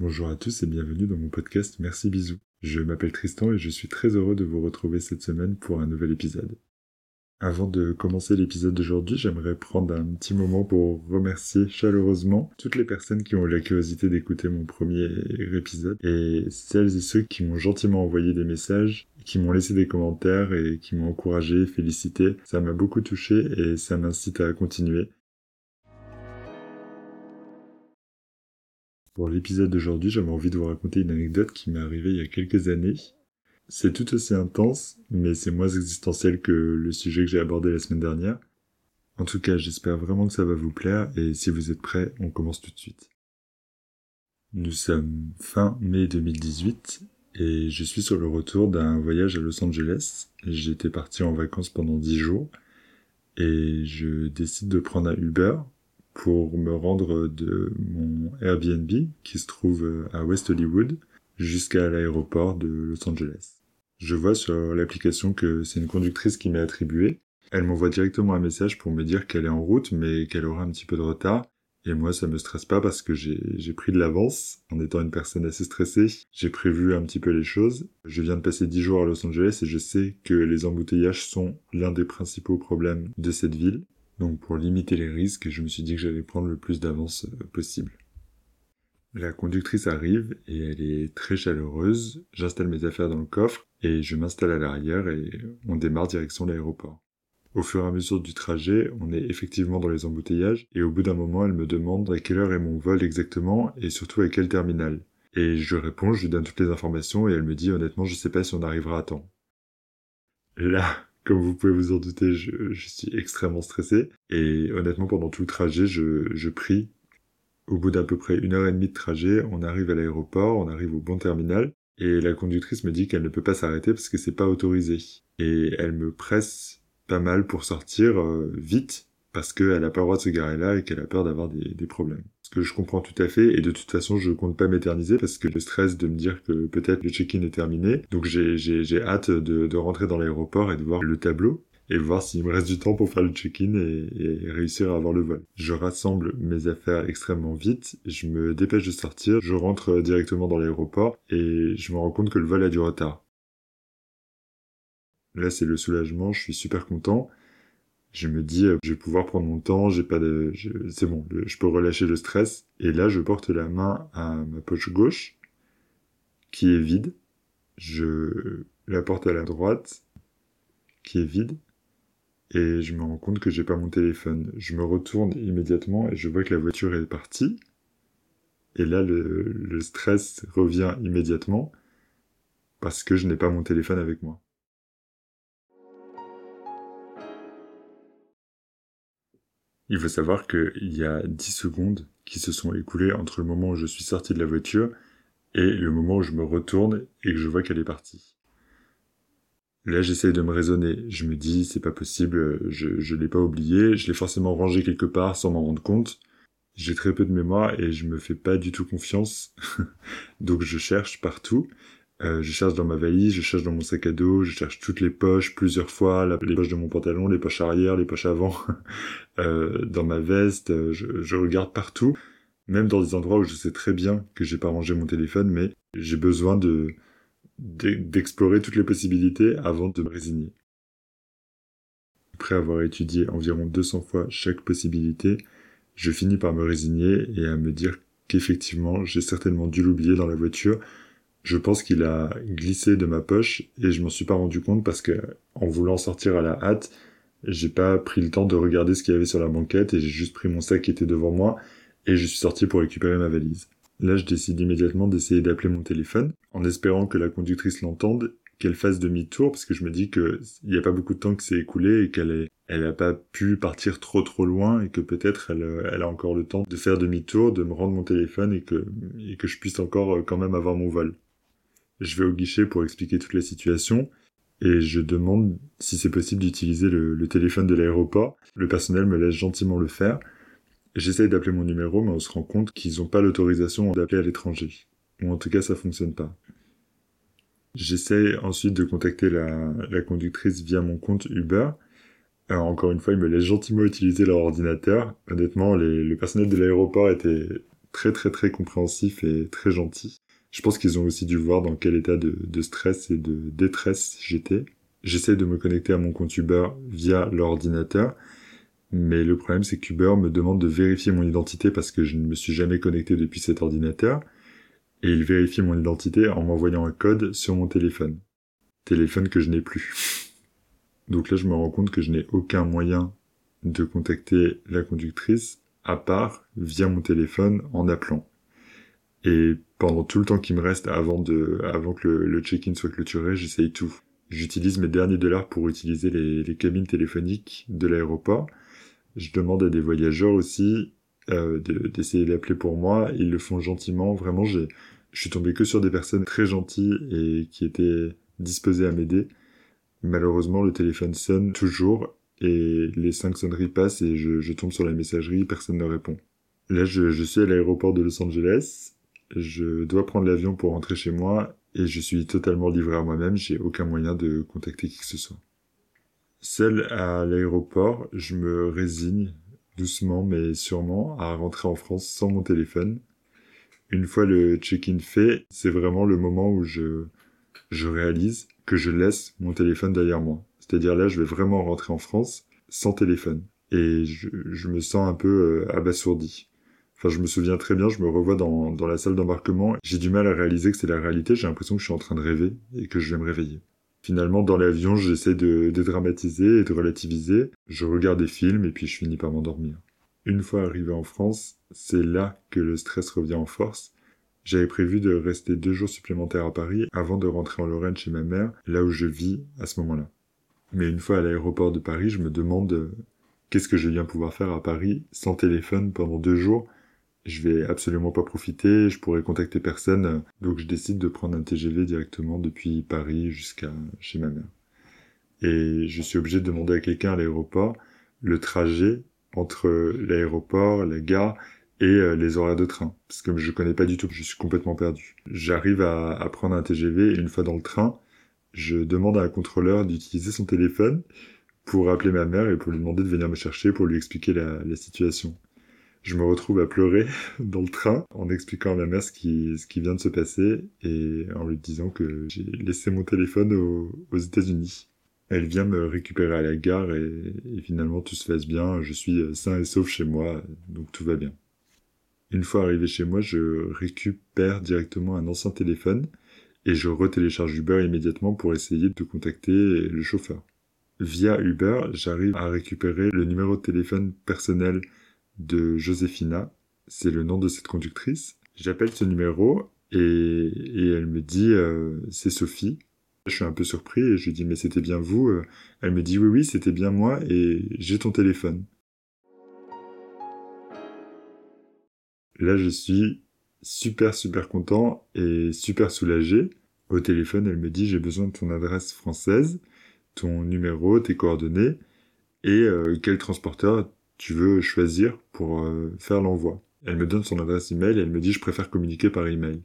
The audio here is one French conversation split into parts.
Bonjour à tous et bienvenue dans mon podcast Merci Bisous. Je m'appelle Tristan et je suis très heureux de vous retrouver cette semaine pour un nouvel épisode. Avant de commencer l'épisode d'aujourd'hui, j'aimerais prendre un petit moment pour remercier chaleureusement toutes les personnes qui ont eu la curiosité d'écouter mon premier épisode et celles et ceux qui m'ont gentiment envoyé des messages, qui m'ont laissé des commentaires et qui m'ont encouragé, félicité. Ça m'a beaucoup touché et ça m'incite à continuer. Pour l'épisode d'aujourd'hui, j'avais envie de vous raconter une anecdote qui m'est arrivée il y a quelques années. C'est tout aussi intense, mais c'est moins existentiel que le sujet que j'ai abordé la semaine dernière. En tout cas, j'espère vraiment que ça va vous plaire, et si vous êtes prêts, on commence tout de suite. Nous sommes fin mai 2018, et je suis sur le retour d'un voyage à Los Angeles. J'étais parti en vacances pendant 10 jours, et je décide de prendre un Uber pour me rendre de mon Airbnb qui se trouve à West Hollywood jusqu'à l'aéroport de Los Angeles. Je vois sur l'application que c'est une conductrice qui m'est attribuée. Elle m'envoie directement un message pour me dire qu'elle est en route mais qu'elle aura un petit peu de retard. Et moi, ça me stresse pas parce que j'ai pris de l'avance. En étant une personne assez stressée, j'ai prévu un petit peu les choses. Je viens de passer 10 jours à Los Angeles et je sais que les embouteillages sont l'un des principaux problèmes de cette ville. Donc pour limiter les risques, je me suis dit que j'allais prendre le plus d'avance euh, possible. La conductrice arrive et elle est très chaleureuse. J'installe mes affaires dans le coffre et je m'installe à l'arrière et on démarre direction l'aéroport. Au fur et à mesure du trajet, on est effectivement dans les embouteillages et au bout d'un moment, elle me demande à quelle heure est mon vol exactement et surtout à quel terminal. Et je réponds, je lui donne toutes les informations et elle me dit honnêtement, je sais pas si on arrivera à temps. Là, comme vous pouvez vous en douter, je, suis extrêmement stressé. Et honnêtement, pendant tout le trajet, je, je prie. Au bout d'à peu près une heure et demie de trajet, on arrive à l'aéroport, on arrive au bon terminal. Et la conductrice me dit qu'elle ne peut pas s'arrêter parce que c'est pas autorisé. Et elle me presse pas mal pour sortir euh, vite parce qu'elle a pas le droit de se garer là et qu'elle a peur d'avoir des, des problèmes que je comprends tout à fait, et de toute façon, je compte pas m'éterniser parce que le stress de me dire que peut-être le check-in est terminé. Donc j'ai hâte de, de rentrer dans l'aéroport et de voir le tableau et voir s'il me reste du temps pour faire le check-in et, et, réussir à avoir le vol. Je rassemble mes affaires extrêmement vite, je me dépêche de sortir, je rentre directement dans l'aéroport et je me rends compte que le vol a du retard. Là, c'est le soulagement, je suis super content je me dis euh, je vais pouvoir prendre mon temps, j'ai pas de c'est bon, je peux relâcher le stress et là je porte la main à ma poche gauche qui est vide. Je la porte à la droite qui est vide et je me rends compte que j'ai pas mon téléphone. Je me retourne immédiatement et je vois que la voiture est partie. Et là le, le stress revient immédiatement parce que je n'ai pas mon téléphone avec moi. Il faut savoir qu'il y a 10 secondes qui se sont écoulées entre le moment où je suis sorti de la voiture et le moment où je me retourne et que je vois qu'elle est partie. Là, j'essaye de me raisonner. Je me dis, c'est pas possible, je, je l'ai pas oublié, je l'ai forcément rangé quelque part sans m'en rendre compte. J'ai très peu de mémoire et je me fais pas du tout confiance. Donc je cherche partout. Euh, je cherche dans ma valise, je cherche dans mon sac à dos, je cherche toutes les poches plusieurs fois, les poches de mon pantalon, les poches arrière, les poches avant, euh, dans ma veste, euh, je, je, regarde partout, même dans des endroits où je sais très bien que j'ai pas rangé mon téléphone, mais j'ai besoin de d'explorer toutes les possibilités avant de me résigner. Après avoir étudié environ 200 fois chaque possibilité, je finis par me résigner et à me dire qu'effectivement j'ai certainement dû l'oublier dans la voiture je pense qu'il a glissé de ma poche et je m'en suis pas rendu compte parce que en voulant sortir à la hâte, j'ai pas pris le temps de regarder ce qu'il y avait sur la banquette et j'ai juste pris mon sac qui était devant moi et je suis sorti pour récupérer ma valise. Là, je décide immédiatement d'essayer d'appeler mon téléphone, en espérant que la conductrice l'entende, qu'elle fasse demi-tour, parce que je me dis que il n'y a pas beaucoup de temps qui s'est écoulé et qu'elle est, elle a pas pu partir trop trop loin et que peut-être elle, elle a encore le temps de faire demi-tour, de me rendre mon téléphone et que, et que je puisse encore euh, quand même avoir mon vol. Je vais au guichet pour expliquer toute la situation et je demande si c'est possible d'utiliser le, téléphone de l'aéroport. Le personnel me laisse gentiment le faire J'essaye d'appeler mon numéro, mais on se rend compte qu'ils n'ont pas l'autorisation d'appeler à l'étranger. Ou en tout cas, ça fonctionne pas. J'essaye ensuite de contacter la, conductrice via mon compte Uber. Alors, encore une fois, ils me laissent gentiment utiliser leur ordinateur. Honnêtement, le personnel de l'aéroport était très très très compréhensif et très gentil. Je pense qu'ils ont aussi dû voir dans quel état de, stress et de détresse j'étais. J'essaie de me connecter à mon compte Uber via l'ordinateur mais le problème, c'est qu'Uber me demande de vérifier mon identité parce que je ne me suis jamais connecté depuis cet ordinateur. Et il vérifie mon identité en m'envoyant un code sur mon téléphone. Téléphone que je n'ai plus. Donc là, je me rends compte que je n'ai aucun moyen de contacter la conductrice à part via mon téléphone en appelant. Et pendant tout le temps qui me reste avant de, avant que le, check-in soit clôturé, j'essaye tout. J'utilise mes derniers dollars pour utiliser les, cabines téléphoniques de l'aéroport je demande à des voyageurs aussi euh, d'essayer d'appeler pour moi. Ils le font gentiment. Vraiment, j'ai, je suis tombé que sur des personnes très gentilles et qui étaient disposées à m'aider. Malheureusement, le téléphone sonne toujours et les cinq sonneries passent et je, je tombe sur la messagerie, personne ne répond. Là, je, je suis à l'aéroport de Los Angeles. Je dois prendre l'avion pour rentrer chez moi et je suis totalement livré à moi-même. J'ai aucun moyen de contacter qui que ce soit. Seul à l'aéroport, je me résigne, doucement mais sûrement, à rentrer en France sans mon téléphone. Une fois le check-in fait, c'est vraiment le moment où je, je réalise que je laisse mon téléphone derrière moi. C'est-à-dire là, je vais vraiment rentrer en France sans téléphone. Et je, je me sens un peu euh, abasourdi. Enfin, je me souviens très bien, je me revois dans, dans la salle d'embarquement. J'ai du mal à réaliser que c'est la réalité. J'ai l'impression que je suis en train de rêver et que je vais me réveiller. Finalement, dans l'avion, j'essaie de dédramatiser et de relativiser. Je regarde des films et puis je finis par m'endormir. Une fois arrivé en France, c'est là que le stress revient en force. J'avais prévu de rester deux jours supplémentaires à Paris avant de rentrer en Lorraine chez ma mère, là où je vis à ce moment-là. Mais une fois à l'aéroport de Paris, je me demande euh, qu'est-ce que je viens pouvoir faire à Paris sans téléphone pendant deux jours? Je vais absolument pas profiter, je pourrais contacter personne, donc je décide de prendre un TGV directement depuis Paris jusqu'à chez ma mère. Et je suis obligé de demander à quelqu'un à l'aéroport le trajet entre l'aéroport, la gare et euh, les horaires de train, parce que je connais pas du tout, je suis complètement perdu. J'arrive à, prendre un TGV et une fois dans le train, je demande à un contrôleur d'utiliser son téléphone pour appeler ma mère et pour lui demander de venir me chercher pour lui expliquer la situation je me retrouve à pleurer dans le train en expliquant à ma mère ce qui, vient de se passer et en lui disant que j'ai laissé mon téléphone aux États-Unis. Elle vient me récupérer à la gare et, finalement tout se passe bien, je suis sain et sauf chez moi, donc tout va bien. Une fois arrivé chez moi, je récupère directement un ancien téléphone et je retélécharge Uber immédiatement pour essayer de contacter le chauffeur. Via Uber, j'arrive à récupérer le numéro de téléphone personnel de Josefina, c'est le nom de cette conductrice. J'appelle ce numéro et, elle me dit euh, c'est Sophie. Je suis un peu surpris et je lui dis mais c'était bien vous. Euh. Elle me dit oui oui c'était bien moi et j'ai ton téléphone. Là je suis super super content et super soulagé. Au téléphone elle me dit j'ai besoin de ton adresse française, ton numéro, tes coordonnées et euh, quel transporteur tu veux choisir pour euh, faire l'envoi. Elle me donne son adresse email et elle me dit je préfère communiquer par email.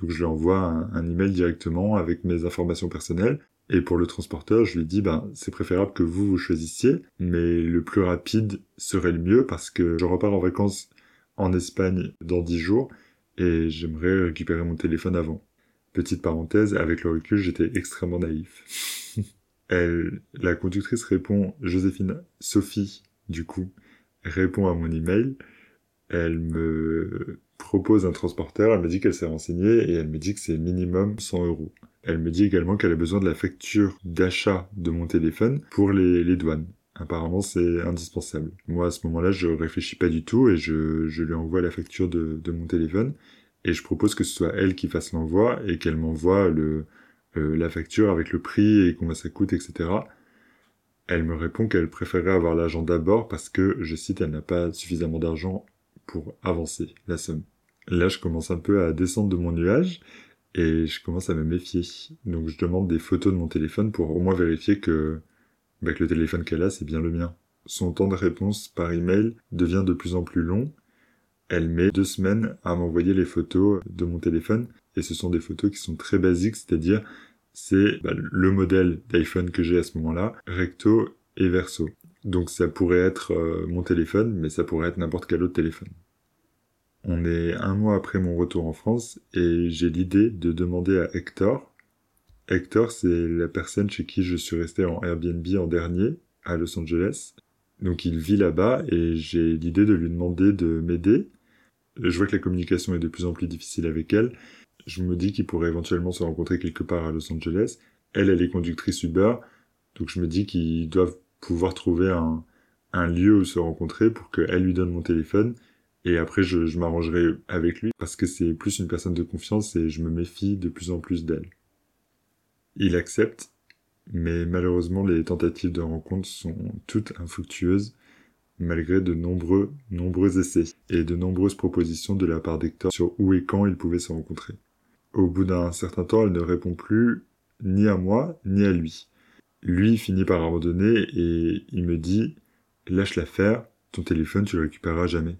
Donc je lui envoie un, email directement avec mes informations personnelles. Et pour le transporteur, je lui dis ben c'est préférable que vous vous choisissiez, mais le plus rapide serait le mieux parce que je repars en vacances en Espagne dans 10 jours et j'aimerais récupérer mon téléphone avant. Petite parenthèse, avec le recul, j'étais extrêmement naïf. Elle, la conductrice répond Joséphine, Sophie, du coup, répond à mon email, elle me propose un transporteur, elle me dit qu'elle s'est renseignée et elle me dit que c'est minimum 100 euros. Elle me dit également qu'elle a besoin de la facture d'achat de mon téléphone pour les, douanes. Apparemment, c'est indispensable. Moi, à ce moment-là, je réfléchis pas du tout et je, lui envoie la facture de, mon téléphone. et je propose que ce soit elle qui fasse l'envoi et qu'elle m'envoie euh, la facture avec le prix et combien ça coûte, etc. Elle me répond qu'elle préférerait avoir l'argent d'abord parce que, je cite, elle n'a pas suffisamment d'argent pour avancer la somme. Là, je commence un peu à descendre de mon nuage et je commence à me méfier. Donc, je demande des photos de mon téléphone pour au moins vérifier que, bah, que le téléphone qu'elle a, c'est bien le mien. Son temps de réponse par email devient de plus en plus long. Elle met deux semaines à m'envoyer les photos de mon téléphone et ce sont des photos qui sont très basiques, c'est-à-dire c'est bah, le modèle d'iPhone que j'ai à ce moment-là, recto et verso. Donc ça pourrait être euh, mon téléphone, mais ça pourrait être n'importe quel autre téléphone. On est un mois après mon retour en France et j'ai l'idée de demander à Hector. Hector, c'est la personne chez qui je suis resté en Airbnb en dernier, à Los Angeles. Donc il vit là-bas et j'ai l'idée de lui demander de m'aider. Je vois que la communication est de plus en plus difficile avec elle je me dis qu'ils pourraient éventuellement se rencontrer quelque part à Los Angeles. Elle, elle est conductrice Uber, donc je me dis qu'ils doivent pouvoir trouver un, lieu où se rencontrer pour qu'elle lui donne mon téléphone. Et après, je, je m'arrangerai avec lui parce que c'est plus une personne de confiance et je me méfie de plus en plus d'elle. Il accepte, mais malheureusement, les tentatives de rencontre sont toutes infructueuses malgré de nombreux, nombreux essais et de nombreuses propositions de la part d'Hector sur où et quand ils pouvaient se rencontrer. Au bout d'un certain temps, elle ne répond plus ni à moi, ni à lui. Lui finit par abandonner et il me dit Lâche l'affaire, ton téléphone tu le récupéreras jamais.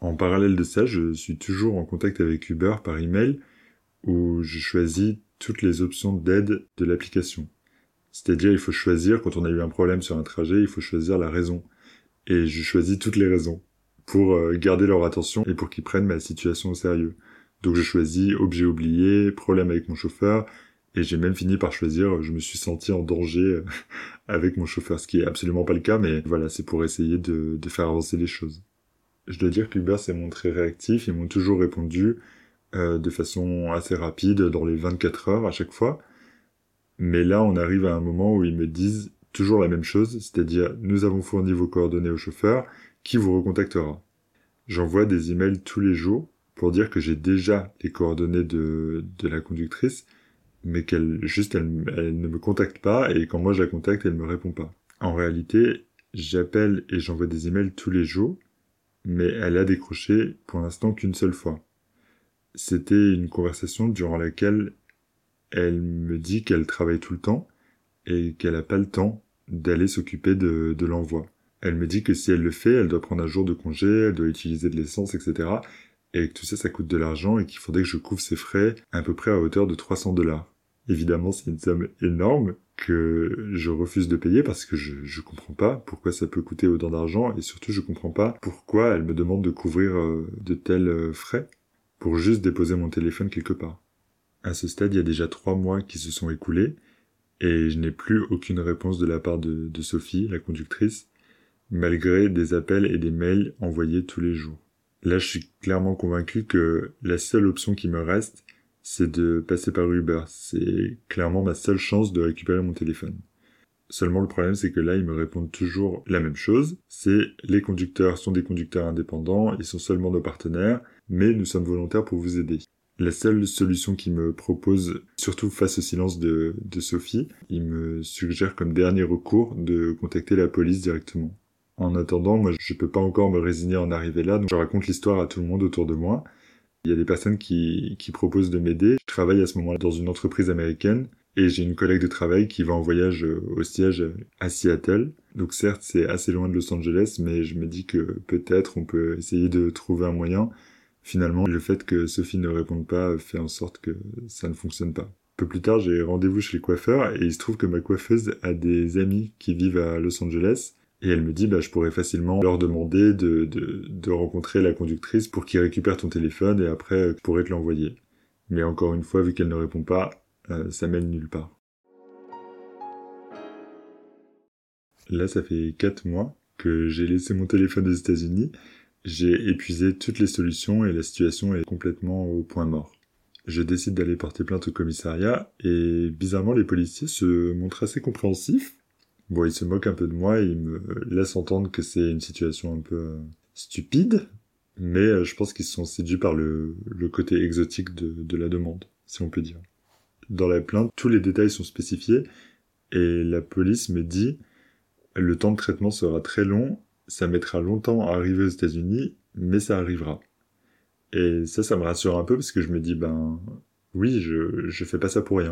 En parallèle de ça, je suis toujours en contact avec Uber par email où je choisis toutes les options d'aide de l'application. C'est-à-dire, il faut choisir, quand on a eu un problème sur un trajet, il faut choisir la raison. Et je choisis toutes les raisons pour euh, garder leur attention et pour qu'ils prennent ma situation au sérieux. Donc je choisis objet oublié, problème avec mon chauffeur, et j'ai même fini par choisir, je me suis senti en danger euh, avec mon chauffeur, ce qui est absolument pas le cas, mais voilà, c'est pour essayer de, de, faire avancer les choses. Je dois dire qu'Uber s'est montré réactif, ils m'ont toujours répondu euh, de façon assez rapide, dans les 24 heures à chaque fois. Mais là, on arrive à un moment où ils me disent toujours la même chose, c'est-à-dire nous avons fourni vos coordonnées au chauffeur, qui vous recontactera. J'envoie des emails tous les jours pour dire que j'ai déjà les coordonnées de, de la conductrice, mais qu'elle juste elle, ne me contacte pas et quand moi je la contacte, elle me répond pas. En réalité, j'appelle et j'envoie des emails tous les jours, mais elle a décroché pour l'instant qu'une seule fois. C'était une conversation durant laquelle elle me dit qu'elle travaille tout le temps et qu'elle n'a pas le temps d'aller s'occuper de, de l'envoi. Elle me dit que si elle le fait, elle doit prendre un jour de congé, elle doit utiliser de l'essence, etc. Et que tout ça, ça coûte de l'argent et qu'il faudrait que je couvre ses frais à peu près à hauteur de 300 dollars. Évidemment, c'est une somme énorme que je refuse de payer parce que je, je comprends pas pourquoi ça peut coûter autant d'argent et surtout je comprends pas pourquoi elle me demande de couvrir euh, de tels euh, frais pour juste déposer mon téléphone quelque part. À ce stade, il y a déjà trois mois qui se sont écoulés et je n'ai plus aucune réponse de la part de, de Sophie, la conductrice, malgré des appels et des mails envoyés tous les jours. Là, je suis clairement convaincu que la seule option qui me reste, c'est de passer par Uber. C'est clairement ma seule chance de récupérer mon téléphone. Seulement le problème c'est que là ils me répondent toujours la même chose, c'est les conducteurs sont des conducteurs indépendants, ils sont seulement nos partenaires, mais nous sommes volontaires pour vous aider. La seule solution qu'ils me propose, surtout face au silence de, Sophie, il me suggère comme dernier recours de contacter la police directement. En attendant, moi, je peux pas encore me résigner en arriver là, donc je raconte l'histoire à tout le monde autour de moi. Il y a des personnes qui, qui proposent de m'aider. Je travaille à ce moment-là dans une entreprise américaine et j'ai une collègue de travail qui va en voyage au siège à Seattle. Donc certes, c'est assez loin de Los Angeles, mais je me dis que peut-être on peut essayer de trouver un moyen. Finalement, le fait que Sophie ne réponde pas fait en sorte que ça ne fonctionne pas. Un peu plus tard, j'ai rendez-vous chez le coiffeur et il se trouve que ma coiffeuse a des amis qui vivent à Los Angeles et elle me dit, bah, je pourrais facilement leur demander de, rencontrer la conductrice pour qu'ils récupèrent ton téléphone et après, je pourrais te l'envoyer. Mais encore une fois, vu qu'elle ne répond pas, euh, ça mène nulle part. Là, ça fait 4 mois que j'ai laissé mon téléphone aux États-Unis. J'ai épuisé toutes les solutions et la situation est complètement au point mort. Je décide d'aller porter plainte au commissariat et bizarrement les policiers se montrent assez compréhensifs Bon, il se moque un peu de moi, il me laisse entendre que c'est une situation un peu euh, stupide, Mais euh, je pense qu'ils sont séduits par le, côté exotique de, de la demande, si on peut dire. Dans la plainte, tous les détails sont spécifiés et la police me dit le temps de traitement sera très long, ça mettra longtemps à arriver aux États-Unis, mais ça arrivera. Et ça, ça me rassure un peu parce que je me dis ben oui, je je fais pas ça pour rien.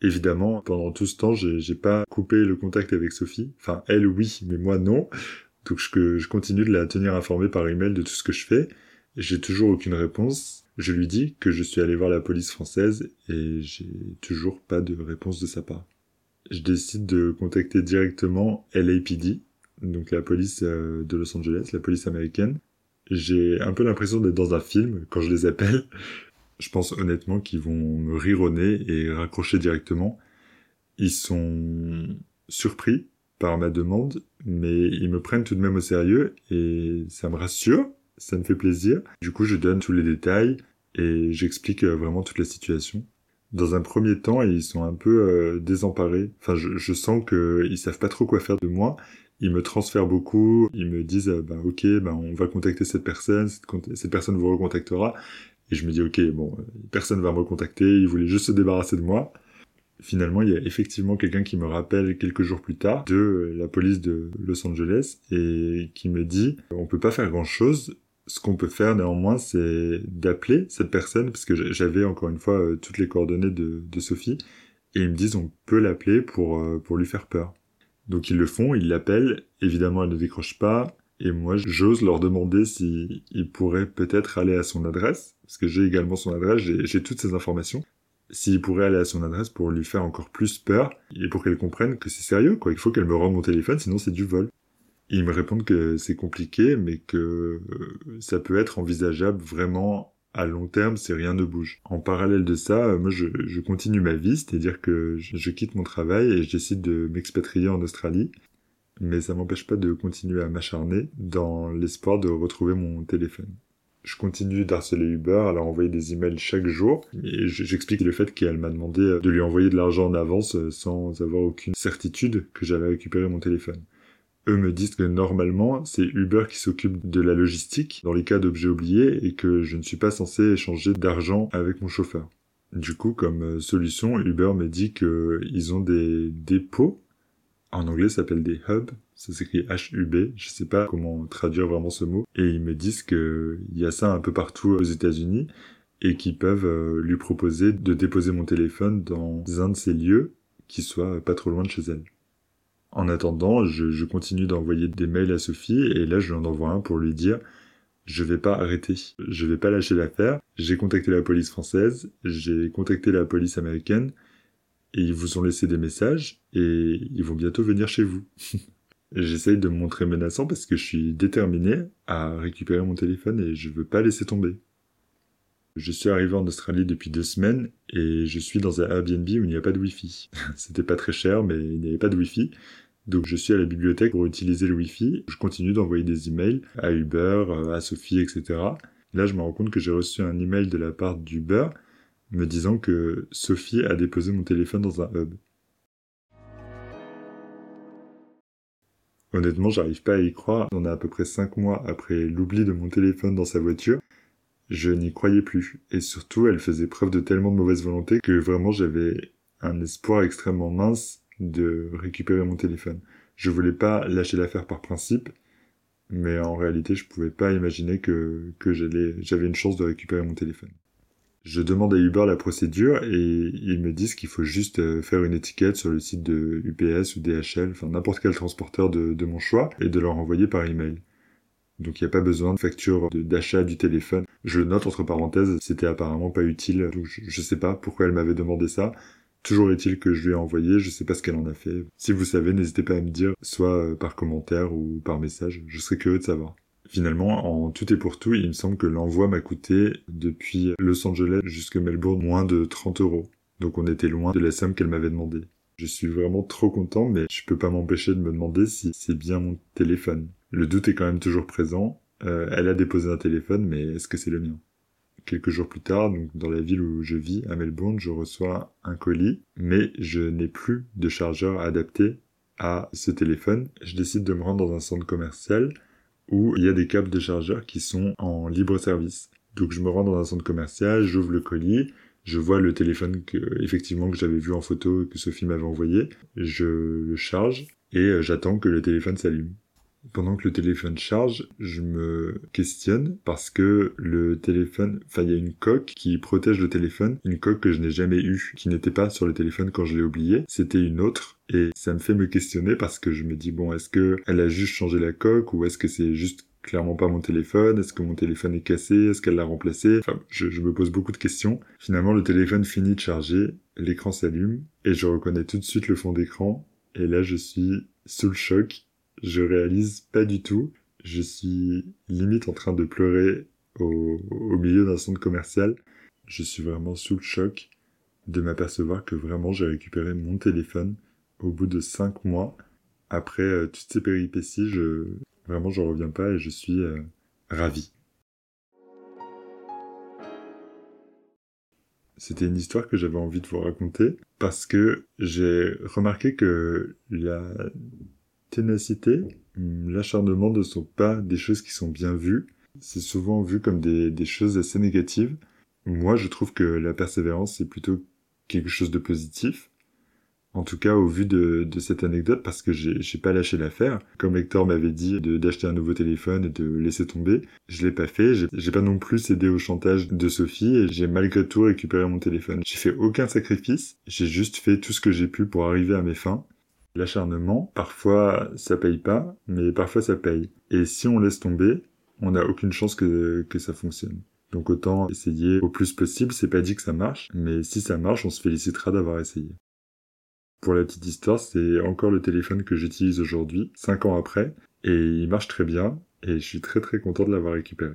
Évidemment, pendant tout ce temps, j'ai pas coupé le contact avec Sophie. Enfin, elle oui, mais moi non. Donc je, je continue de la tenir informée par email de tout ce que je fais. J'ai toujours aucune réponse. Je lui dis que je suis allé voir la police française et j'ai toujours pas de réponse de sa part. Je décide de contacter directement LAPD, donc la police euh, de Los Angeles, la police américaine. J'ai un peu l'impression d'être dans un film quand je les appelle. Je pense honnêtement qu'ils vont me rire au nez et raccrocher directement. Ils sont surpris par ma demande, mais ils me prennent tout de même au sérieux et ça me rassure, ça me fait plaisir. Du coup, je donne tous les détails et j'explique euh, vraiment toute la situation. Dans un premier temps, ils sont un peu euh, désemparés. Enfin, je, je sens qu'ils savent pas trop quoi faire de moi. Ils me transfèrent beaucoup. Ils me disent, euh, bah ok, bah on va contacter cette personne. Cette, personne vous recontactera. Et je me dis, ok, bon, euh, personne va me recontacter. Ils voulaient juste se débarrasser de moi. Finalement, il y a effectivement quelqu'un qui me rappelle quelques jours plus tard de euh, la police de Los Angeles et qui me dit, on peut pas faire grand chose. Ce qu'on peut faire néanmoins, c'est d'appeler cette personne, parce que j'a- j'avais encore une fois euh, toutes les coordonnées de, de Sophie, et ils me disent on peut l'appeler pour, pour lui faire peur. Donc ils le font, ils l'appellent, évidemment elle ne décroche pas, et moi j'ose leur demander s'ils pourraient peut-être aller à son adresse, parce que j'ai également son adresse, j'ai toutes ces informations, s'ils pourraient aller à son adresse pour lui faire encore plus peur, et pour qu'elle comprenne que c'est sérieux, quoi, il faut qu'elle me rende mon téléphone, sinon c'est du vol. Ils me répondent que c'est compliqué, mais que euh, ça peut être envisageable vraiment à long terme si rien ne bouge. En parallèle de ça, euh, moi je, continue ma vie, c'est-à-dire que je quitte mon travail et je décide de m'expatrier en Australie. Mais ça m'empêche pas de continuer à m'acharner dans l'espoir de retrouver mon téléphone. Je continue d'harceler Uber, à leur envoyer des emails chaque jour, et je- j'explique le fait qu'elle m'a demandé de lui envoyer de l'argent en avance euh, sans avoir aucune certitude que j'allais récupérer mon téléphone. Eux me disent que normalement, c'est Uber qui s'occupe de la logistique dans les cas d'objets oubliés et que je ne suis pas censé échanger d'argent avec mon chauffeur. Du coup, comme euh, solution, Uber me dit que ils ont des dépôts. En anglais, ça s'appelle des hubs. Ça s'écrit H-U-B. Je sais pas comment traduire vraiment ce mot. Et ils me disent que il y a ça un peu partout aux États-Unis et qu'ils peuvent euh, lui proposer de déposer mon téléphone dans un de ces lieux qui soit pas trop loin de chez elle. En attendant, je, je continue d'envoyer des mails à Sophie et là je lui en envoie un pour lui dire je vais pas arrêter, je vais pas lâcher l'affaire. J'ai contacté la police française, j'ai contacté la police américaine et ils vous ont laissé des messages et ils vont bientôt venir chez vous. J'essaye de me montrer menaçant parce que je suis déterminé à récupérer mon téléphone et je veux pas laisser tomber. Je suis arrivé en Australie depuis deux semaines et je suis dans un Airbnb où il n'y a pas de Wi-Fi. C'était pas très cher mais il n'y avait pas de Wi-Fi. Donc je suis à la bibliothèque pour utiliser le Wi-Fi. Je continue d'envoyer des emails à Uber, euh, à Sophie, etc. Là, je me rends compte que j'ai reçu un email de la part d'Uber me disant que Sophie a déposé mon téléphone dans un hub. Honnêtement, j'arrive pas à y croire. On est à peu près cinq mois après l'oubli de mon téléphone dans sa voiture. Je n'y croyais plus. Et surtout, elle faisait preuve de tellement de mauvaise volonté que vraiment j'avais un espoir extrêmement mince de récupérer mon téléphone. Je voulais pas lâcher l'affaire par principe, mais en réalité, je pouvais pas imaginer que, que j'avais une chance de récupérer mon téléphone. Je demande à Uber la procédure et ils me disent qu'il faut juste euh, faire une étiquette sur le site de UPS ou DHL, enfin n'importe quel transporteur de, de, mon choix, et de leur envoyer par email. Donc il n'y a pas besoin de facture d'achat du téléphone. Je le note entre parenthèses, c'était apparemment pas utile, je, je sais pas pourquoi elle m'avait demandé ça. Toujours est-il que je lui ai envoyé, je sais pas ce qu'elle en a fait. Si vous savez, n'hésitez pas à me dire, soit euh, par commentaire ou par message, je serais curieux de savoir. Finalement, en tout et pour tout, il me semble que l'envoi m'a coûté depuis Los Angeles jusque Melbourne moins de 30 euros. Donc on était loin de la somme qu'elle m'avait demandé. Je suis vraiment trop content, mais je peux pas m'empêcher de me demander si c'est bien mon téléphone. Le doute est quand même toujours présent. Euh, elle a déposé un téléphone, mais est-ce que c'est le mien? Quelques jours plus tard, donc dans la ville où je vis, à Melbourne, je reçois un colis, mais je n'ai plus de chargeur adapté à ce téléphone. Je décide de me rendre dans un centre commercial où il y a des câbles de chargeur qui sont en libre service. Donc je me rends dans un centre commercial, j'ouvre le colis, je vois le téléphone que, effectivement que j'avais vu en photo que Sophie m'avait envoyé, je le charge et euh, j'attends que le téléphone s'allume. Pendant que le téléphone charge, je me questionne parce que le téléphone, enfin il y a une coque qui protège le téléphone, une coque que je n'ai jamais eue, qui n'était pas sur le téléphone quand je l'ai oublié, c'était une autre et ça me fait me questionner parce que je me dis bon est-ce que elle a juste changé la coque ou est-ce que c'est juste clairement pas mon téléphone? Est-ce que mon téléphone est cassé? Est-ce qu'elle l'a remplacé? Enfin, je, je, me pose beaucoup de questions. Finalement, le téléphone finit de charger, l'écran s'allume, et je reconnais tout de suite le fond d'écran. Et là, je suis sous le choc je réalise pas du tout. Je suis limite en train de pleurer au, milieu d'un centre commercial. Je suis vraiment sous le choc de m'apercevoir que vraiment j'ai récupéré mon téléphone au bout de cinq mois. Après euh, toutes ces péripéties, je vraiment reviens pas et je suis euh, ravi. C'était une histoire que j'avais envie de vous raconter parce que j'ai remarqué que la ténacité, hum, l'acharnement ne sont pas des choses qui sont bien vues. C'est souvent vu comme des, choses assez négatives. Moi, je trouve que la persévérance, c'est plutôt quelque chose de positif. En tout cas, au vu de, de cette anecdote, parce que j'ai pas lâché l'affaire. Comme Hector m'avait dit d'acheter un nouveau téléphone et de laisser tomber, je l'ai pas fait. J'ai pas non plus cédé au chantage de Sophie et j'ai malgré tout récupéré mon téléphone. J'ai fait aucun sacrifice. J'ai juste fait tout ce que j'ai pu pour arriver à mes fins. L'acharnement, parfois ça paye pas, mais parfois ça paye. Et si on laisse tomber, on n'a aucune chance que, ça fonctionne. Donc autant essayer au plus possible, c'est pas dit que ça marche, mais si ça marche, on se félicitera d'avoir essayé. Pour la petite histoire, c'est encore le téléphone que j'utilise aujourd'hui, 5 ans après, et il marche très bien, et je suis très très content de l'avoir récupéré.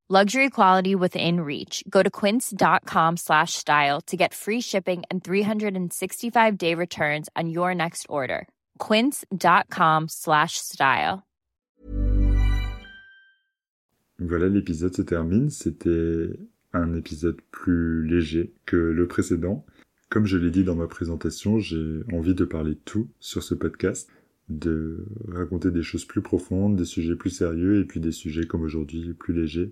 Luxury quality within reach. Go to quince.com slash style to get free shipping and 365 day returns on your next order. quince.com slash style. Voilà, l'épisode se termine. C'était un épisode plus léger que le précédent. Comme je l'ai dit dans ma présentation, j'ai envie de parler tout sur ce podcast, de raconter des choses plus profondes, des sujets plus sérieux et puis des sujets comme aujourd'hui plus légers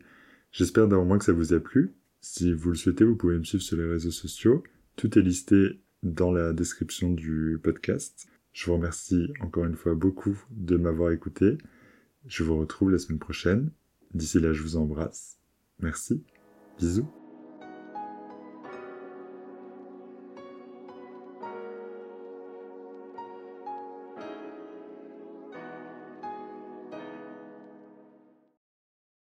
J'espère néanmoins que ça vous a plu. Si vous le souhaitez, vous pouvez me suivre sur les réseaux sociaux. Tout est listé dans la description du podcast. Je vous remercie encore une fois beaucoup de m'avoir écouté. Je vous retrouve la semaine prochaine. D'ici là, je vous embrasse. Merci. Bisous.